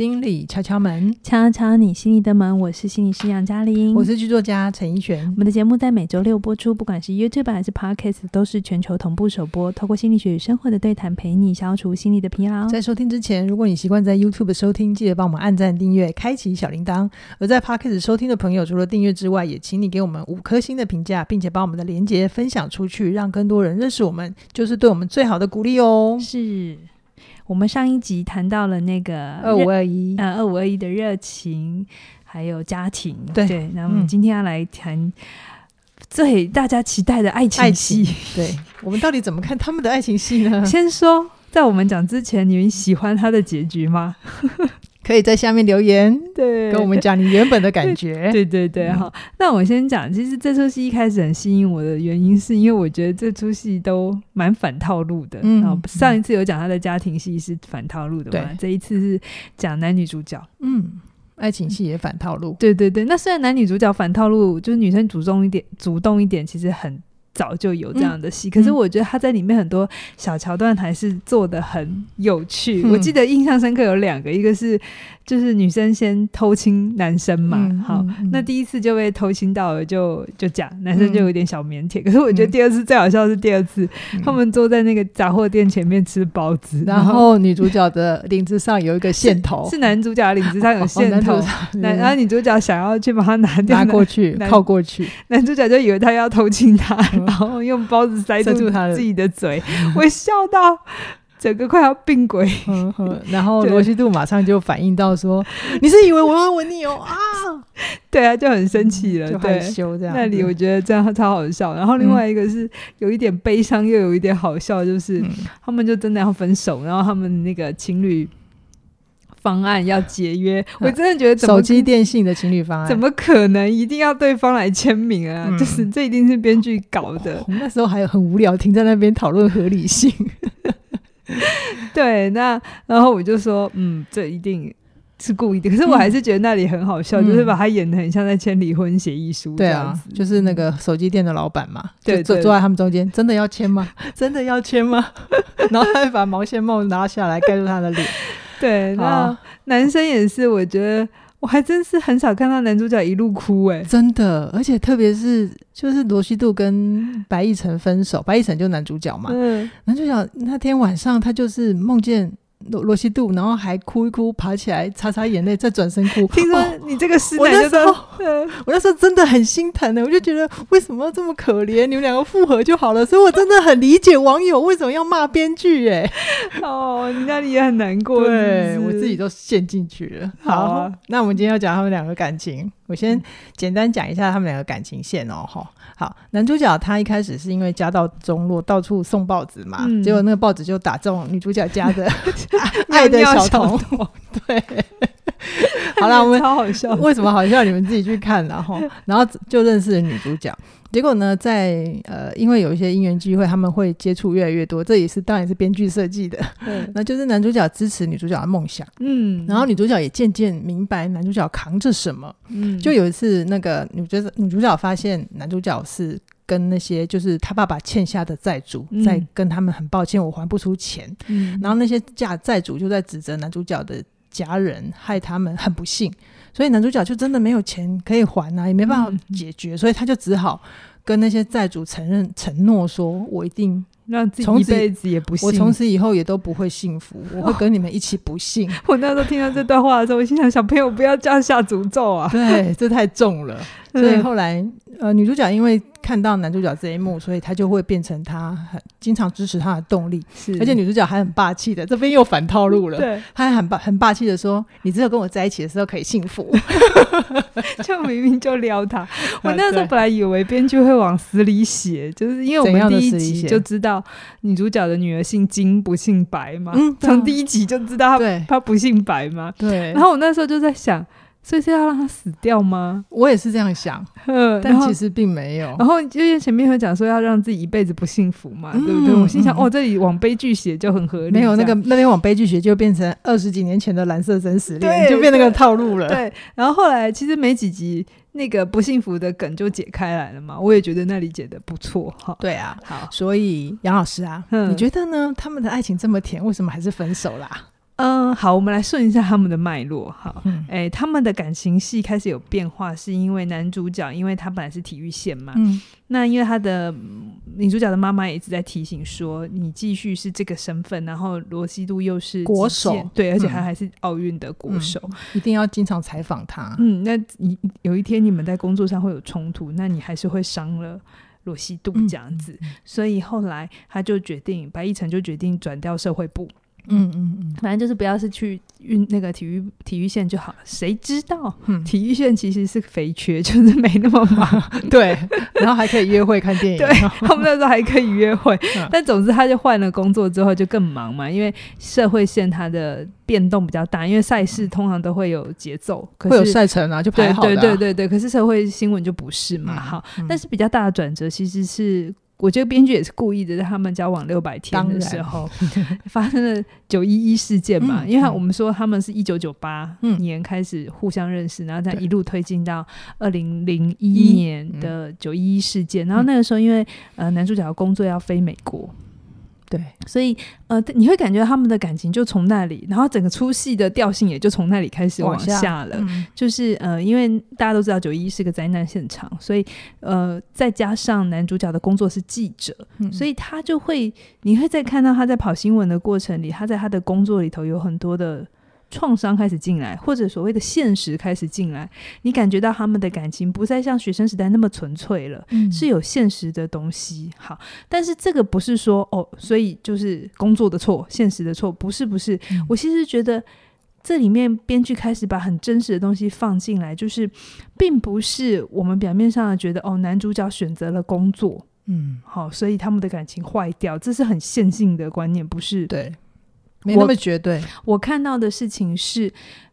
心理敲敲门，敲敲你心里的门。我是心理师杨嘉玲，我是剧作家陈奕璇。我们的节目在每周六播出，不管是 YouTube 还是 Podcast，都是全球同步首播。透过心理学与生活的对谈，陪你消除心理的疲劳。在收听之前，如果你习惯在 YouTube 收听，记得帮我们按赞、订阅、开启小铃铛；而在 Podcast 收听的朋友，除了订阅之外，也请你给我们五颗星的评价，并且把我们的连接分享出去，让更多人认识我们，就是对我们最好的鼓励哦。是。我们上一集谈到了那个二五二一，呃，二五二一的热情，还有家庭，对对。那我们今天要来谈最大家期待的爱情戏，对，我们到底怎么看他们的爱情戏呢？先说，在我们讲之前，你们喜欢他的结局吗？可以在下面留言，对，跟我们讲你原本的感觉。对 对对，好、嗯。那我先讲，其实这出戏一开始很吸引我的原因，是因为我觉得这出戏都蛮反套路的。嗯，然后上一次有讲他的家庭戏是反套路的嘛，这一次是讲男女主角。嗯，爱情戏也反套路。对对对，那虽然男女主角反套路，就是女生主动一点，主动一点，其实很。早就有这样的戏，嗯，可是我觉得他在里面很多小桥段还是做的很有趣，嗯。我记得印象深刻有两个，一个是就是女生先偷亲男生嘛，嗯，好，嗯，那第一次就被偷亲到了就就讲，男生就有点小腼腆，嗯。可是我觉得第二次最好笑是第二次，嗯，他们坐在那个杂货店前面吃包子，然后女主角的领子上有一个线头，是，是男主角的领子上有线头，男，然后女主角想要去把它拿掉，拿过去 靠过去，男主角就以为他要偷亲她。然后用包子塞住他自己的嘴，我笑到整个快要病鬼。然后罗西度马上就反应到说：“ 你是以为我要吻你哦啊？” 对啊，就很生气了，就害羞这样。那里我觉得这样超好笑。然后另外一个是有一点悲伤，又有一点好笑，就是他们就真的要分手，然后他们那个情侣。方案要解约，我真的觉得手机电信的情侣方案怎么可能一定要对方来签名啊？嗯、就是这一定是编剧搞的。哦、那时候还有很无聊，停在那边讨论合理性。对，那然后我就说，嗯，这一定是故意的。可是我还是觉得那里很好笑，嗯、就是把他演的很像在签离婚协议书。对啊，就是那个手机店的老板嘛，对，坐坐在他们中间，真的要签吗？真的要签吗？然后他会把毛线帽拿下来盖住他的脸。对，那男生也是，我觉得我还真是很少看到男主角一路哭哎、欸，真的，而且特别是就是罗西度跟白亦辰分手，白亦辰就男主角嘛，嗯，男主角那天晚上他就是梦见。罗罗西度，然后还哭一哭，爬起来擦擦眼泪，再转身哭。听说你这个师奶，我那时候，我那时候真的很心疼的，我就觉得为什么要这么可怜？你们两个复合就好了。所以我真的很理解网友为什么要骂编剧。哎，哦，你那里也很难过，对，我自己都陷进去了。好，好，那我们今天要讲他们两个感情，我先简单讲一下他们两个感情线哦。哈，好，男主角他一开始是因为家道中落，到处送报纸嘛，嗯、结果那个报纸就打中女主角家的。爱的小童，对，好了，我们好好笑。为什么好笑？你们自己去看，然后，然后就认识了女主角。结果呢，在呃，因为有一些因缘机会，他们会接触越来越多。这也是当然是编剧设计的。嗯，那就是男主角支持女主角的梦想。嗯，然后女主角也渐渐明白男主角扛着什么。嗯，就有一次，那个女角女主角发现男主角是。跟那些就是他爸爸欠下的债主，嗯、在跟他们很抱歉，我还不出钱。嗯，然后那些债债主就在指责男主角的家人害他们很不幸，所以男主角就真的没有钱可以还啊，也没办法解决，嗯、所以他就只好跟那些债主承认承诺说，我一定。让自己一辈子也不幸，我从此以后也都不会幸福，我会跟你们一起不幸。我那时候听到这段话的时候，我心想：小朋友不要这样下诅咒啊！对，这太重了。所以后来，呃，女主角因为看到男主角这一幕，所以她就会变成她很经常支持他的动力。是，而且女主角还很霸气的，这边又反套路了。对，她还很霸很霸气的说：“你只有跟我在一起的时候可以幸福。”就明明就撩他。我那时候本来以为编剧会往死里写，就是因为我们第一集就知道。女主角的女儿姓金，不姓白嘛？嗯，从第一集就知道她她不姓白嘛。对。然后我那时候就在想，所以是要让他死掉吗？我也是这样想，但其实并没有。然后因为前面有讲说要让自己一辈子不幸福嘛，嗯、对不对？我心想，嗯、哦，这里往悲剧写就很合理。没有那个那边往悲剧写，就变成二十几年前的蓝色生死恋，就变那个套路了。对。然后后来其实没几集。那个不幸福的梗就解开来了嘛，我也觉得那里解的不错哈。对啊，好，所以杨老师啊，嗯，你觉得呢？他们的爱情这么甜，为什么还是分手啦？嗯，好，我们来顺一下他们的脉络。哈，哎、嗯。欸，他们的感情戏开始有变化，是因为男主角，因为他本来是体育线嘛，嗯，那因为他的女主角的妈妈也一直在提醒说，你继续是这个身份，然后罗西度又是国手，对，而且他还是奥运的国手，嗯，一定要经常采访他。嗯，那你有一天你们在工作上会有冲突，那你还是会伤了罗西度这样子，嗯，所以后来他就决定，白亦晨就决定转掉社会部。嗯嗯嗯，反正就是不要是去运那个体育体育线就好了。谁知道，嗯，体育线其实是肥缺，就是没那么忙。对，然后还可以约会看电影。对，他们那时候还可以约会，嗯，但总之他就换了工作之后就更忙嘛，因为社会线它的变动比较大，因为赛事通常都会有节奏，可是会有赛程啊，就排好的啊。对对对对对，可是社会新闻就不是嘛。嗯，好，嗯，但是比较大的转折其实是。我觉得编剧也是故意的，在他们交往六百天的时候，发生了九一一事件嘛。嗯、因为我们说他们是一九九八年开始互相认识，嗯、然后再一路推进到二零零一年的九一一事件。然后那个时候，因为呃男主角的工作要飞美国。对，所以呃，你会感觉他们的感情就从那里，然后整个出戏的调性也就从那里开始往下了。嗯、就是呃，因为大家都知道九一是个灾难现场，所以呃，再加上男主角的工作是记者，嗯、所以他就会，你会在看到他在跑新闻的过程里，他在他的工作里头有很多的。创伤开始进来，或者所谓的现实开始进来，你感觉到他们的感情不再像学生时代那么纯粹了，嗯，是有现实的东西。好，但是这个不是说哦，所以就是工作的错，现实的错，不是不是。嗯，我其实觉得这里面编剧开始把很真实的东西放进来，就是并不是我们表面上的觉得哦，男主角选择了工作，嗯，好，所以他们的感情坏掉，这是很线性的观念，不是？对。没那么绝对。我，我看到的事情是，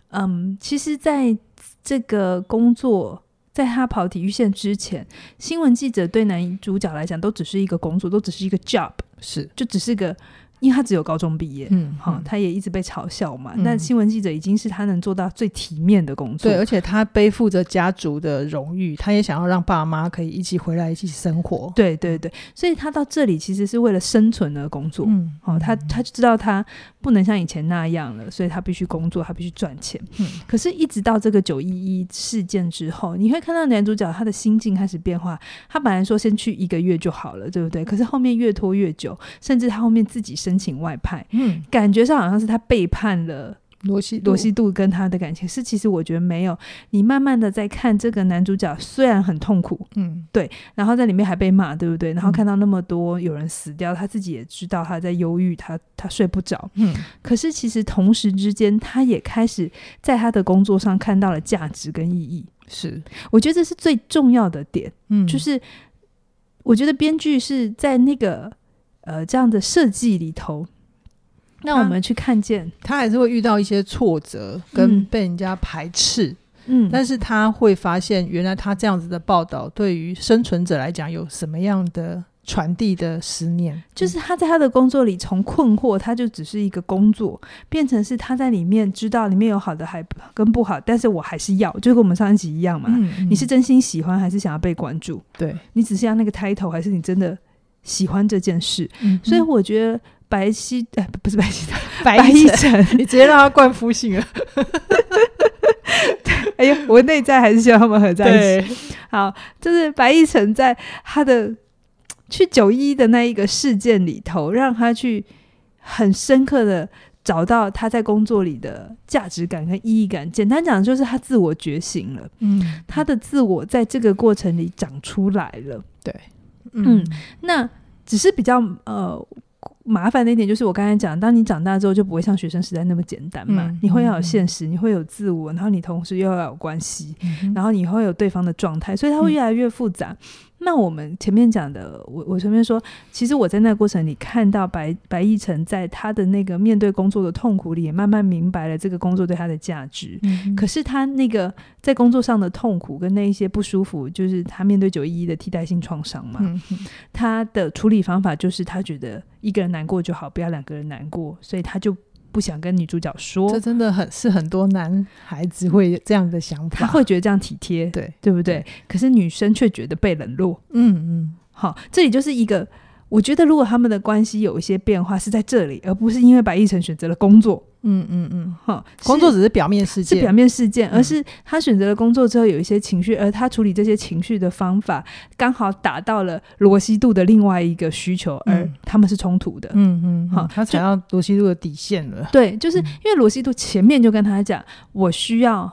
嗯，其实在这个工作，在他跑体育线之前，新闻记者对男主角来讲都只是一个工作，都只是一个 job，是，就只是个。因为他只有高中毕业，嗯，好、嗯，他也一直被嘲笑嘛。那、嗯、新闻记者已经是他能做到最体面的工作，对，而且他背负着家族的荣誉，他也想要让爸妈可以一起回来一起生活。对对对，所以他到这里其实是为了生存而工作。嗯，好，他他就知道他不能像以前那样了，所以他必须工作，他必须赚钱。嗯，可是，一直到这个九一一事件之后，你会看到男主角他的心境开始变化。他本来说先去一个月就好了，对不对？可是后面越拖越久，甚至他后面自己申请外派，嗯，感觉上好像是他背叛了罗西罗西度跟他的感情，是其实我觉得没有。你慢慢的在看这个男主角，虽然很痛苦，嗯，对，然后在里面还被骂，对不对？然后看到那么多有人死掉，他自己也知道他在忧郁，他他睡不着，嗯。可是其实同时之间，他也开始在他的工作上看到了价值跟意义。是，我觉得这是最重要的点，嗯，就是我觉得编剧是在那个呃这样的设计里头。那我们去看见他，他还是会遇到一些挫折，跟被人家排斥。嗯，但是他会发现，原来他这样子的报道对于生存者来讲有什么样的传递的思念？就是他在他的工作里，从困惑，他就只是一个工作，变成是他在里面知道里面有好的还跟不好，但是我还是要，就跟我们上一集一样嘛。嗯嗯，你是真心喜欢，还是想要被关注？对，你只是要那个 title，还是你真的喜欢这件事？嗯，所以我觉得。白皙哎，不是白皙，白亦晨，你直接让他冠夫姓了。哎呀，我内在还是希望他们合在一起。好，就是白亦晨在他的去九一的那一个事件里头，让他去很深刻的找到他在工作里的价值感跟意义感。简单讲，就是他自我觉醒了。嗯，他的自我在这个过程里长出来了。对，嗯，嗯，那只是比较呃。麻烦的一点就是我刚才讲，当你长大之后就不会像学生时代那么简单嘛，嗯、你会要有现实，你会有自我，然后你同时又要有关系，嗯、然后你会有对方的状态，所以它会越来越复杂。嗯那我们前面讲的，我我前面说，其实我在那个过程里看到白白亦晨在他的那个面对工作的痛苦里，也慢慢明白了这个工作对他的价值。嗯、可是他那个在工作上的痛苦跟那一些不舒服，就是他面对九一一的替代性创伤嘛。嗯、他的处理方法就是他觉得一个人难过就好，不要两个人难过，所以他就。不想跟女主角说，这真的很是很多男孩子会这样的想法，他会觉得这样体贴，对。对不对？可是女生却觉得被冷落。嗯嗯，好，这里就是一个我觉得如果他们的关系有一些变化，是在这里，而不是因为白亦辰选择了工作。嗯嗯嗯，哈，工作只是表面事件，是表面事件，而是他选择了工作之后有一些情绪，而他处理这些情绪的方法刚好打到了罗西度的另外一个需求，而他们是冲突的。嗯嗯，好，他踩到罗西度的底线了。对，就是因为罗西度前面就跟他讲，我需要。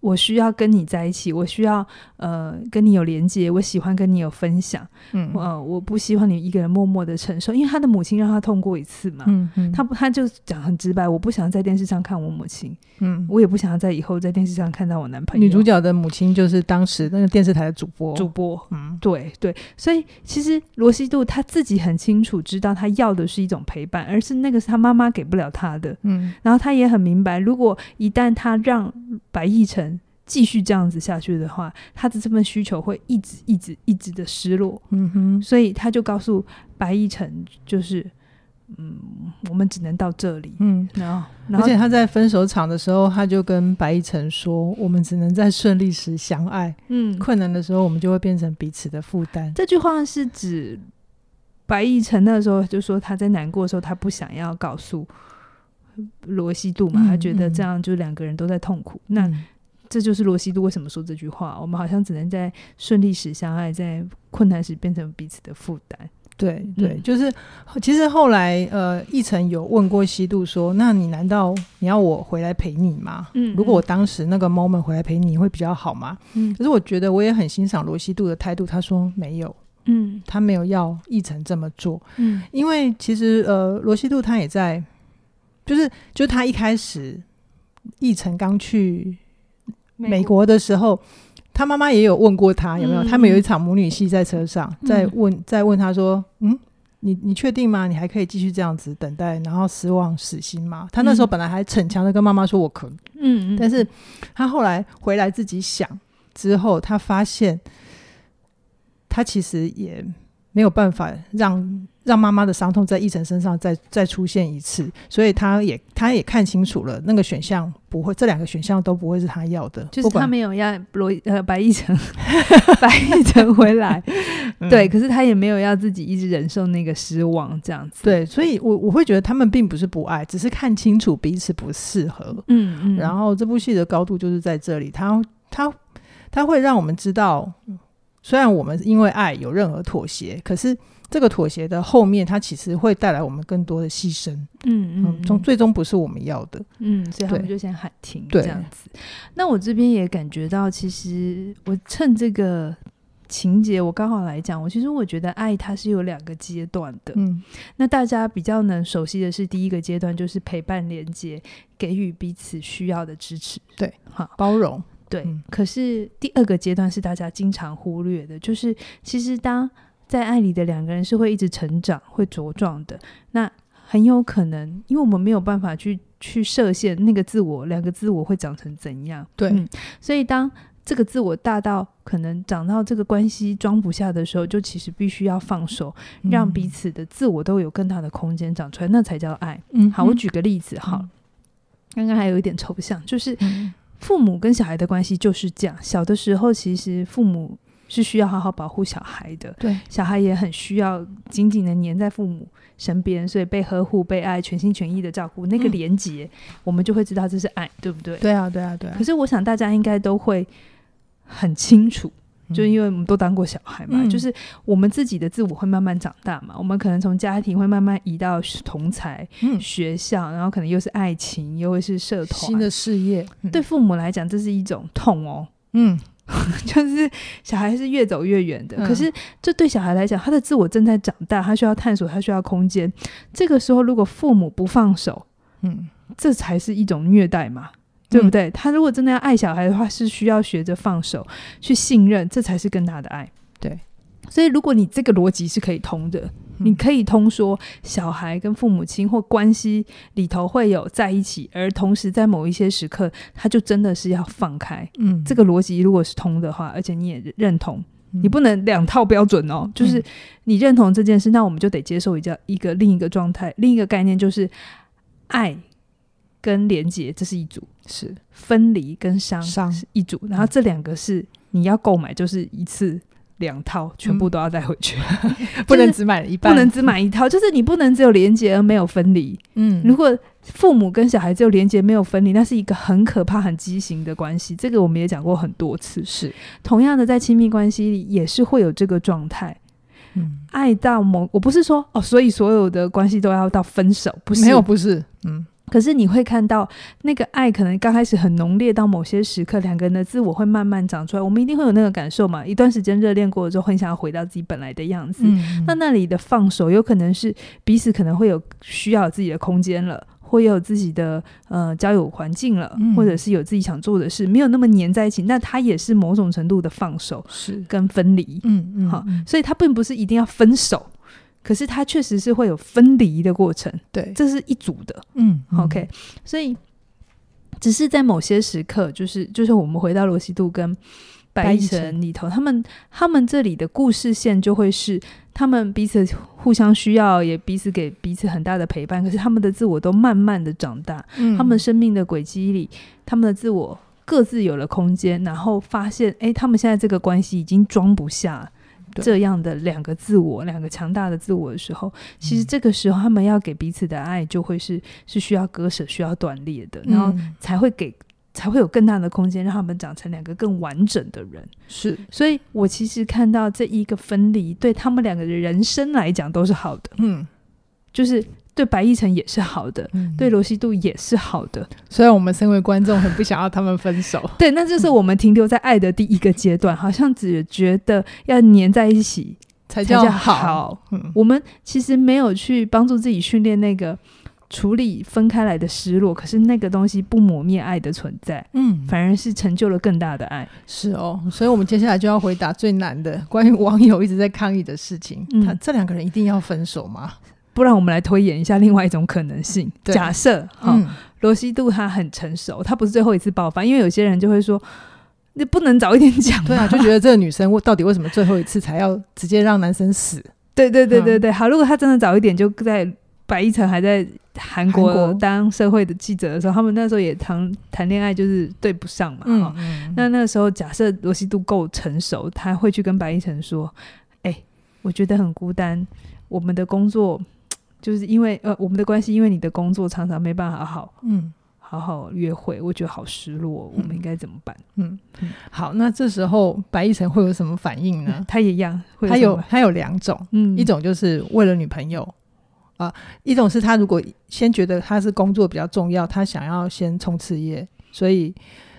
我需要跟你在一起，我需要呃跟你有连接，我喜欢跟你有分享，嗯，呃，我不希望你一个人默默的承受，因为他的母亲让他痛过一次嘛，嗯嗯，他不他就讲很直白，我不想在电视上看我母亲，嗯，我也不想要在以后在电视上看到我男朋友。女主角的母亲就是当时那个电视台的主播，主播，嗯，对对，所以其实罗西度他自己很清楚知道他要的是一种陪伴，而是那个是他妈妈给不了他的，嗯，然后他也很明白，如果一旦他让白亦辰。继续这样子下去的话，他的这份需求会一直、一直、一直的失落。嗯哼，所以他就告诉白易辰，就是，嗯，我们只能到这里。嗯，然后，然后而且他在分手场的时候，他就跟白易辰说：“我们只能在顺利时相爱，嗯，困难的时候，我们就会变成彼此的负担。”这句话是指白易辰那时候就说他在难过的时候，他不想要告诉罗西度嘛，嗯、他觉得这样就两个人都在痛苦。嗯、那这就是罗西度为什么说这句话。我们好像只能在顺利时相爱，在困难时变成彼此的负担。对对，嗯、就是其实后来呃，易辰有问过西度说：“那你难道你要我回来陪你吗？嗯，如果我当时那个 moment 回来陪你，会比较好吗？”嗯，可是我觉得我也很欣赏罗西度的态度。他说没有，嗯，他没有要易辰这么做。嗯，因为其实呃，罗西度他也在，就是就是他一开始易辰刚去。美国的时候，他妈妈也有问过他有没有。他们有一场母女戏在车上，在问，在问他说：“嗯，你你确定吗？你还可以继续这样子等待，然后失望死心吗？”他那时候本来还逞强的跟妈妈说：“我可以。”嗯，但是他后来回来自己想之后，他发现他其实也没有办法让。让妈妈的伤痛在易辰身上再再出现一次，所以他也他也看清楚了，那个选项不会，这两个选项都不会是他要的，就是他没有要罗呃白易辰 白易辰回来，嗯、对，可是他也没有要自己一直忍受那个失望这样子，对，所以我我会觉得他们并不是不爱，只是看清楚彼此不适合，嗯嗯，然后这部戏的高度就是在这里，他他他会让我们知道，虽然我们因为爱有任何妥协，可是。这个妥协的后面，它其实会带来我们更多的牺牲。嗯嗯，从、嗯、最终不是我们要的。嗯，所以他们就先喊停这样子。那我这边也感觉到，其实我趁这个情节，我刚好来讲，我其实我觉得爱它是有两个阶段的。嗯，那大家比较能熟悉的是第一个阶段，就是陪伴、连接，给予彼此需要的支持。对，好，包容。对，嗯、可是第二个阶段是大家经常忽略的，就是其实当。在爱里的两个人是会一直成长、会茁壮的。那很有可能，因为我们没有办法去去设限那个自我，两个自我会长成怎样？对、嗯。所以当这个自我大到可能长到这个关系装不下的时候，就其实必须要放手，嗯、让彼此的自我都有更大的空间长出来，那才叫爱。嗯，好，我举个例子，好，刚刚、嗯、还有一点抽象，就是父母跟小孩的关系就是这样。小的时候，其实父母。是需要好好保护小孩的，对，小孩也很需要紧紧的黏在父母身边，所以被呵护、被爱、全心全意的照顾，那个连结，嗯、我们就会知道这是爱，对不对？对啊，对啊，对啊。可是我想大家应该都会很清楚，嗯、就因为我们都当过小孩嘛，嗯、就是我们自己的自我会慢慢长大嘛，我们可能从家庭会慢慢移到同才、嗯、学校，然后可能又是爱情，又会是社团、新的事业。嗯、对父母来讲，这是一种痛哦。嗯。就是小孩是越走越远的，嗯、可是这对小孩来讲，他的自我正在长大，他需要探索，他需要空间。这个时候，如果父母不放手，嗯，这才是一种虐待嘛，对不对？嗯、他如果真的要爱小孩的话，是需要学着放手，去信任，这才是更大的爱。对，所以如果你这个逻辑是可以通的。你可以通说，小孩跟父母亲或关系里头会有在一起，而同时在某一些时刻，他就真的是要放开。嗯，这个逻辑如果是通的话，而且你也认同，嗯、你不能两套标准哦。就是你认同这件事，那我们就得接受一个一个另一个状态，另一个概念就是爱跟连接，这是一组；是分离跟伤伤是一组。然后这两个是你要购买，就是一次。两套，全部都要带回去，嗯、不能只买一半，不能只买一套，就是你不能只有连接而没有分离。嗯，如果父母跟小孩只有连接没有分离，那是一个很可怕、很畸形的关系。这个我们也讲过很多次。是同样的，在亲密关系里也是会有这个状态。嗯，爱到某，我不是说哦，所以所有的关系都要到分手，不是，没有，不是，嗯。可是你会看到那个爱，可能刚开始很浓烈，到某些时刻，两个人的自我会慢慢长出来。我们一定会有那个感受嘛？一段时间热恋过了之后，很想要回到自己本来的样子。嗯、那那里的放手，有可能是彼此可能会有需要有自己的空间了，会有自己的呃交友环境了，嗯、或者是有自己想做的事，没有那么黏在一起。那他也是某种程度的放手，是跟分离。嗯嗯，好，所以它并不是一定要分手。可是它确实是会有分离的过程，对，这是一组的，嗯，OK，所以只是在某些时刻，就是就是我们回到罗西度跟白亦辰里头，他们他们这里的故事线就会是他们彼此互相需要，也彼此给彼此很大的陪伴。可是他们的自我都慢慢的长大，嗯，他们生命的轨迹里，他们的自我各自有了空间，然后发现，哎，他们现在这个关系已经装不下。这样的两个自我，两个强大的自我的时候，其实这个时候他们要给彼此的爱，就会是是需要割舍、需要断裂的，然后才会给，才会有更大的空间，让他们长成两个更完整的人。是，所以我其实看到这一个分离，对他们两个的人生来讲都是好的。嗯，就是。对白亦辰也是好的，嗯、对罗西度也是好的。虽然我们身为观众很不想要他们分手，对，那就是我们停留在爱的第一个阶段，好像只觉得要黏在一起才叫好。好嗯、我们其实没有去帮助自己训练那个处理分开来的失落，可是那个东西不磨灭爱的存在，嗯，反而是成就了更大的爱。是哦，所以我们接下来就要回答最难的关于网友一直在抗议的事情：嗯、他这两个人一定要分手吗？不然我们来推演一下另外一种可能性。对假设哈，嗯、罗西度他很成熟，他不是最后一次爆发，因为有些人就会说，你不能早一点讲。对啊，就觉得这个女生到底为什么最后一次才要直接让男生死？对对对对对。嗯、好，如果他真的早一点，就在白一晨还在韩国当社会的记者的时候，他们那时候也谈谈恋爱，就是对不上嘛。嗯嗯。那那个时候，假设罗西度够成熟，他会去跟白一晨说：“哎、欸，我觉得很孤单，我们的工作。”就是因为呃，我们的关系，因为你的工作常常没办法好，嗯，好好约会，我觉得好失落。嗯、我们应该怎么办？嗯，嗯好，那这时候白亦辰会有什么反应呢？他也一样，他有他有两种，嗯，一种就是为了女朋友啊、呃，一种是他如果先觉得他是工作比较重要，他想要先冲刺业，所以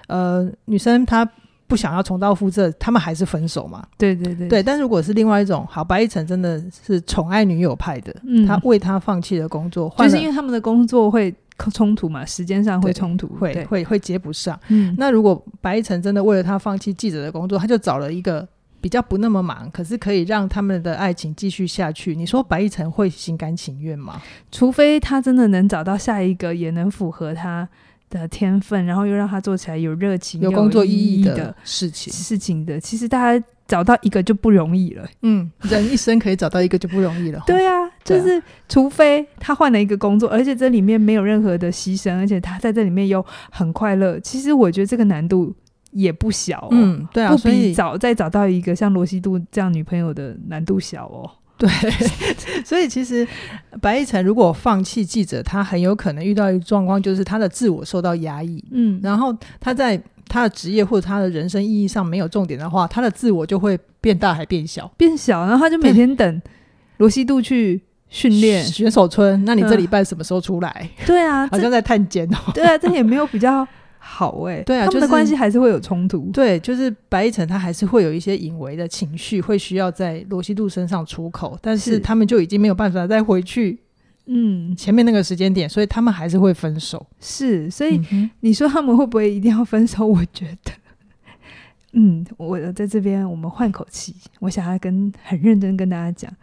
呃，女生她。不想要重蹈覆辙，他们还是分手嘛？对对对，对。但如果是另外一种，好，白亦晨真的是宠爱女友派的，嗯，他为他放弃了工作，就是因为他们的工作会冲突嘛，时间上会冲突，会会会接不上。嗯，那如果白亦晨真的为了他放弃记者的工作，他就找了一个比较不那么忙，可是可以让他们的爱情继续下去。你说白亦晨会心甘情愿吗？除非他真的能找到下一个，也能符合他。的天分，然后又让他做起来有热情、有工作意义的事情。事情的，其实大家找到一个就不容易了。嗯，人一生可以找到一个就不容易了。对啊，就是除非他换了一个工作，而且这里面没有任何的牺牲，而且他在这里面又很快乐。其实我觉得这个难度也不小哦。嗯，对啊，不比找再找到一个像罗西度这样女朋友的难度小哦。对，所以其实白亦辰如果放弃记者，他很有可能遇到一个状况，就是他的自我受到压抑。嗯，然后他在他的职业或者他的人生意义上没有重点的话，他的自我就会变大还变小，变小，然后他就每天等罗西度去训练选手村。那你这礼拜什么时候出来？嗯、对啊，好像在探监哦。对啊，这也没有比较。好哎、欸，对啊，他们的关系还是会有冲突。对，就是白亦辰他还是会有一些隐微的情绪，会需要在罗西度身上出口，但是他们就已经没有办法再回去，嗯，前面那个时间点，所以他们还是会分手。是，所以你说他们会不会一定要分手？我觉得，嗯，我在这边我们换口气，我想要跟很认真跟大家讲，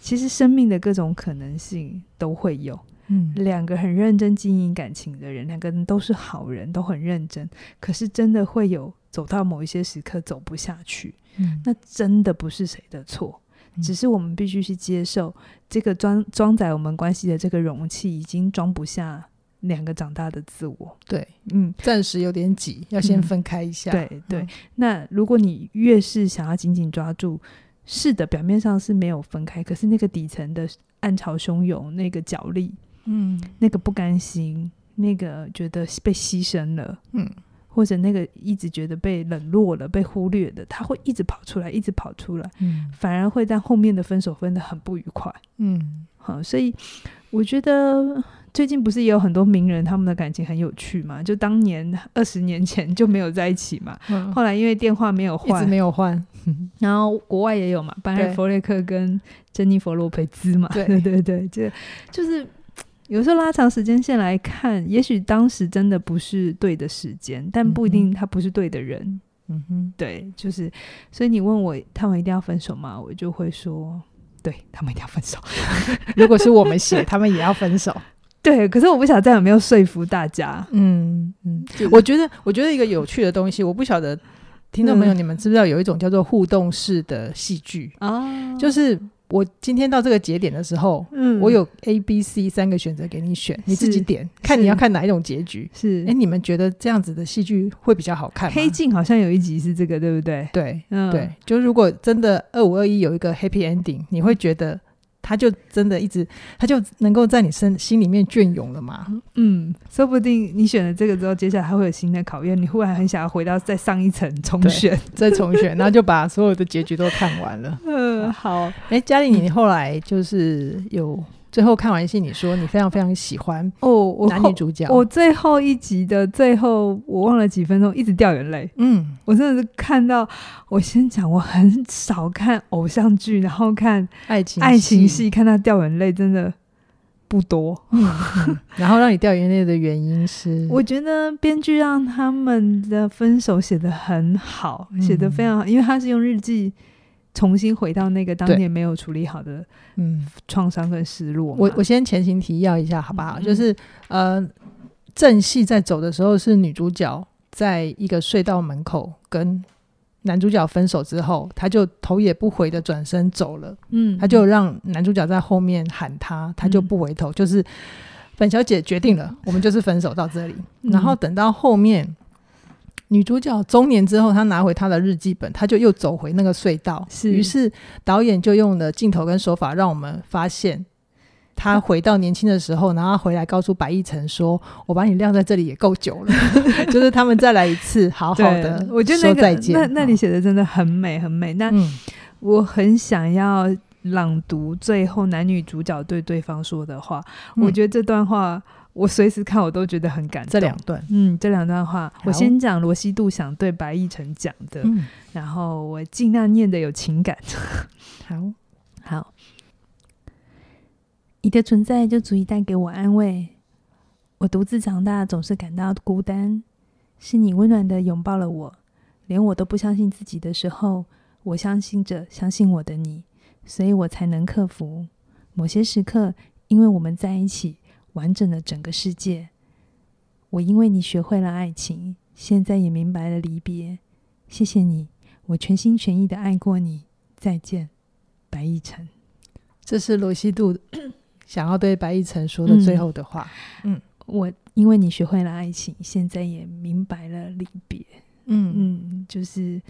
其实生命的各种可能性都会有。嗯，两个很认真经营感情的人，两个人都是好人，都很认真。可是真的会有走到某一些时刻走不下去，嗯，那真的不是谁的错，嗯，只是我们必须去接受这个装装载我们关系的这个容器已经装不下两个长大的自我。对，嗯，暂时有点挤，要先分开一下。嗯、对对、嗯，那如果你越是想要紧紧抓住，是的，表面上是没有分开，可是那个底层的暗潮汹涌，那个角力，嗯，那个不甘心，那个觉得被牺牲了，嗯。或者那个一直觉得被冷落了、被忽略的，他会一直跑出来，一直跑出来，嗯，反而会在后面的分手分得很不愉快，嗯，好，所以我觉得最近不是也有很多名人他们的感情很有趣嘛？就当年二十年前就没有在一起嘛，嗯、后来因为电话没有换，一直没有换，然后国外也有嘛，班艾弗列克跟珍妮佛洛培兹嘛，对 对对，就就是。有时候拉长时间线来看，也许当时真的不是对的时间，但不一定他不是对的人。嗯哼，对，就是，所以你问我他们一定要分手吗？我就会说，对，他们一定要分手。如果是我们写，他们也要分手。对，可是我不晓得这样有没有说服大家。嗯嗯，我觉得，我觉得一个有趣的东西，我不晓得听众朋友你们知不知道，有一种叫做互动式的戏剧啊，就是。我今天到这个节点的时候，嗯，我有 A、B、C 三个选择给你选，你自己点，看你要看哪一种结局。是，哎、欸，你们觉得这样子的戏剧会比较好看吗？黑镜好像有一集是这个，对不对？对，嗯，对，就如果真的二五二一有一个 Happy Ending，你会觉得？他就真的一直，他就能够在你身心里面隽永了嘛？嗯，说不定你选了这个之后，接下来还会有新的考验，你忽然很想要回到再上一层重选，再重选，然后就把所有的结局都看完了。嗯，好。哎、欸，嘉玲，你后来就是有。最后看完戏，你说你非常非常喜欢哦，男女主角。我最后一集的最后，我忘了几分钟，一直掉眼泪。嗯，我真的是看到，我先讲，我很少看偶像剧，然后看爱情爱情戏，看到掉眼泪真的不多。嗯嗯、然后让你掉眼泪的原因是，我觉得编剧让他们的分手写得很好，写得非常好，因为他是用日记。重新回到那个当年没有处理好的嗯创伤跟失落。我我先前行提要一下好不好？嗯、就是呃正戏在走的时候是女主角在一个隧道门口跟男主角分手之后，她就头也不回的转身走了。嗯，她就让男主角在后面喊她，她就不回头。嗯、就是本小姐决定了，我们就是分手到这里。嗯、然后等到后面。女主角中年之后，她拿回她的日记本，她就又走回那个隧道。是，于是导演就用了镜头跟手法，让我们发现她回到年轻的时候，然后回来告诉白亦晨说：“我把你晾在这里也够久了。”就是他们再来一次，好好的，我觉得那个。那那里写的真的很美，很美。那、嗯、我很想要朗读最后男女主角对对方说的话。嗯、我觉得这段话。我随时看我都觉得很感动。这两段，嗯，这两段话，我先讲罗西度想对白亦晨讲的，嗯，然后我尽量念的有情感。好，好，你的存在就足以带给我安慰。我独自长大，总是感到孤单，是你温暖的拥抱了我，连我都不相信自己的时候，我相信着相信我的你，所以我才能克服某些时刻，因为我们在一起。完整的整个世界，我因为你学会了爱情，现在也明白了离别。谢谢你，我全心全意的爱过你。再见，白亦辰。这是罗西度 想要对白亦辰说的最后的话。嗯，嗯，我因为你学会了爱情，现在也明白了离别。嗯嗯，就是。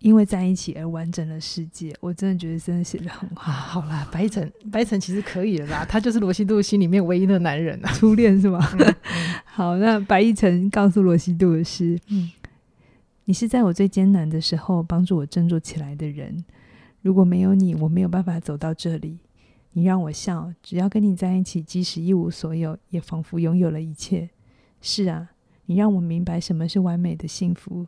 因为在一起而完整的世界，我真的觉得真的写的很好。啊、好啦，白亦辰，白亦辰其实可以了啦，他就是罗西度心里面唯一的男人啊，初恋是吗？嗯嗯、好，那白亦辰告诉罗西度的是，嗯，你是在我最艰难的时候帮助我振作起来的人。如果没有你，我没有办法走到这里。你让我笑，只要跟你在一起，即使一无所有，也仿佛拥有了一切。是啊，你让我明白什么是完美的幸福。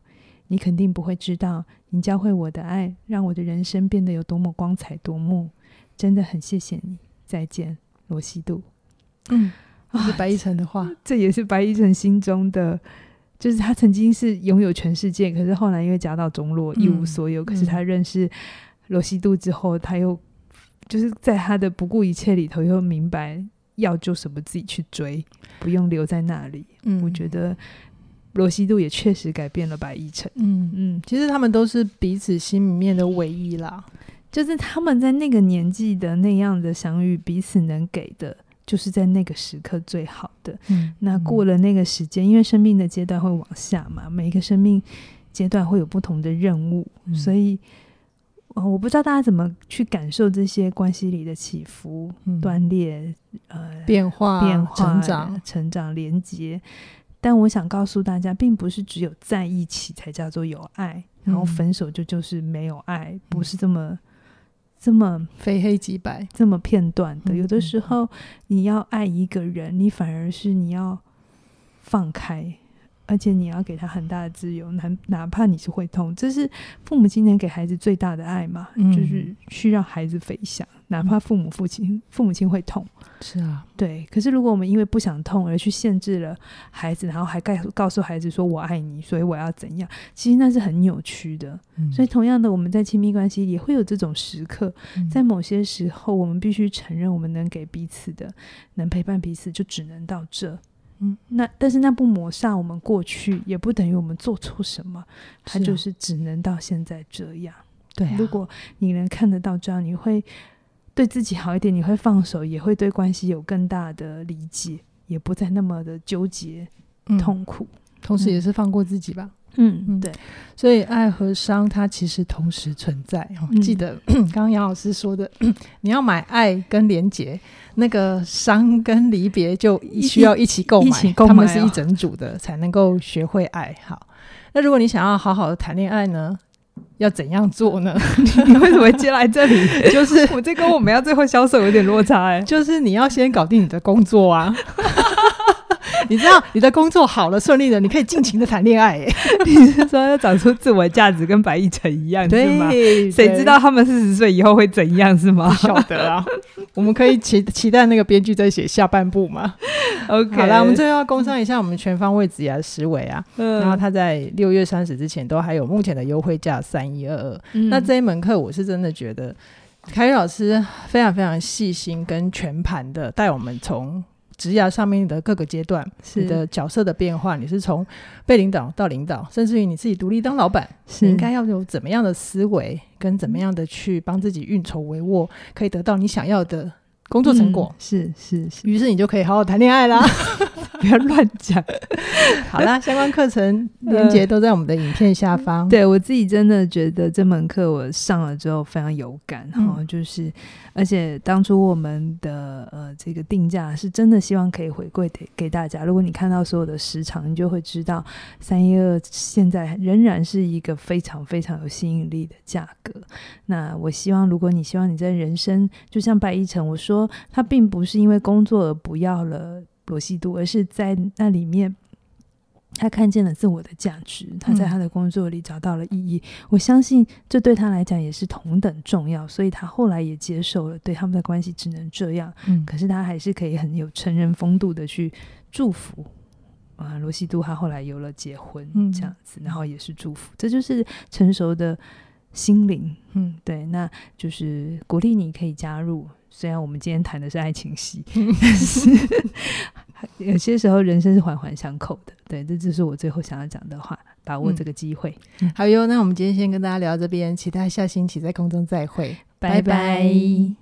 你肯定不会知道，你教会我的爱，让我的人生变得有多么光彩夺目。真的很谢谢你，再见，罗西度。嗯，这是白一晨的话，这也是白一晨心中的，就是他曾经是拥有全世界，可是后来因为家道中落，一无所有。嗯、可是他认识罗西度之后，他又就是在他的不顾一切里头，又明白要做什么，自己去追，不用留在那里。嗯，我觉得。罗西度也确实改变了白亦辰。嗯嗯，其实他们都是彼此心里面的唯一啦。就是他们在那个年纪的那样的相遇，彼此能给的，就是在那个时刻最好的。嗯，那过了那个时间，因为生命的阶段会往下嘛，每一个生命阶段会有不同的任务，嗯、所以，我不知道大家怎么去感受这些关系里的起伏、嗯、断裂、呃变化、变化、成长、成长、连接。但我想告诉大家，并不是只有在一起才叫做有爱，然后分手就就是没有爱，嗯、不是这么这么非黑即白、这么片段的。有的时候，你要爱一个人，你反而是你要放开。而且你要给他很大的自由，哪哪怕你是会痛，这是父母今年给孩子最大的爱嘛？嗯、就是去让孩子飞翔，哪怕父母父亲父母亲会痛，是啊，对。可是如果我们因为不想痛而去限制了孩子，然后还告告诉孩子说我爱你，所以我要怎样？其实那是很扭曲的。嗯、所以同样的，我们在亲密关系里也会有这种时刻，嗯、在某些时候，我们必须承认，我们能给彼此的，能陪伴彼此，就只能到这。嗯，那但是那不抹杀我们过去，也不等于我们做错什么，它就是只能到现在这样。对啊，如果你能看得到这样，你会对自己好一点，你会放手，也会对关系有更大的理解，也不再那么的纠结、痛苦，嗯，同时也是放过自己吧。嗯嗯，对，所以爱和伤它其实同时存在。哦、记得 刚刚杨老师说的，你要买爱跟连结，那个伤跟离别就需要一起购买，一起购买，他们是一整组的，才能够学会爱。好，那如果你想要好好的谈恋爱呢，要怎样做呢？你为什么会接来这里？就是我这跟我们要最后销售有点落差哎，就是你要先搞定你的工作啊。你知道你的工作好了顺利了，你可以尽情的谈恋爱。你是说要长出自我价值，跟白亦辰一样对是吗？谁知道他们四十岁以后会怎样是吗？不晓得啊。我们可以期期待那个编剧在写下半部吗？OK，好了，我们最后要工商一下我们全方位职涯思维啊。嗯、然后他在六月三十之前都还有目前的优惠价三一二二。那这一门课我是真的觉得凯宇老师非常非常细心跟全盘的带我们从。职涯上面的各个阶段，你的角色的变化，你是从被领导到领导，甚至于你自己独立当老板，是你应该要有怎么样的思维，跟怎么样的去帮自己运筹帷幄，可以得到你想要的工作成果。嗯、是是是，于是你就可以好好谈恋爱啦。不要乱讲。好啦，相关课程 链接都在我们的影片下方。呃、对我自己真的觉得这门课我上了之后非常有感哈、嗯，就是而且当初我们的呃这个定价是真的希望可以回馈给给大家。如果你看到所有的时长，你就会知道三一二现在仍然是一个非常非常有吸引力的价格。那我希望，如果你希望你在人生就像白亦辰我说，他并不是因为工作而不要了。罗西度，而是在那里面，他看见了自我的价值，他在他的工作里找到了意义。嗯、我相信这对他来讲也是同等重要，所以他后来也接受了，对他们的关系只能这样。嗯，可是他还是可以很有成人风度的去祝福啊，罗西度他后来有了结婚，嗯、这样子，然后也是祝福，这就是成熟的心灵。嗯，对，那就是鼓励你可以加入。虽然我们今天谈的是爱情戏，但是有些时候人生是环环相扣的。对，这就是我最后想要讲的话。把握这个机会。嗯、好哟，那我们今天先跟大家聊到这边，期待下星期在空中再会，拜拜。拜拜。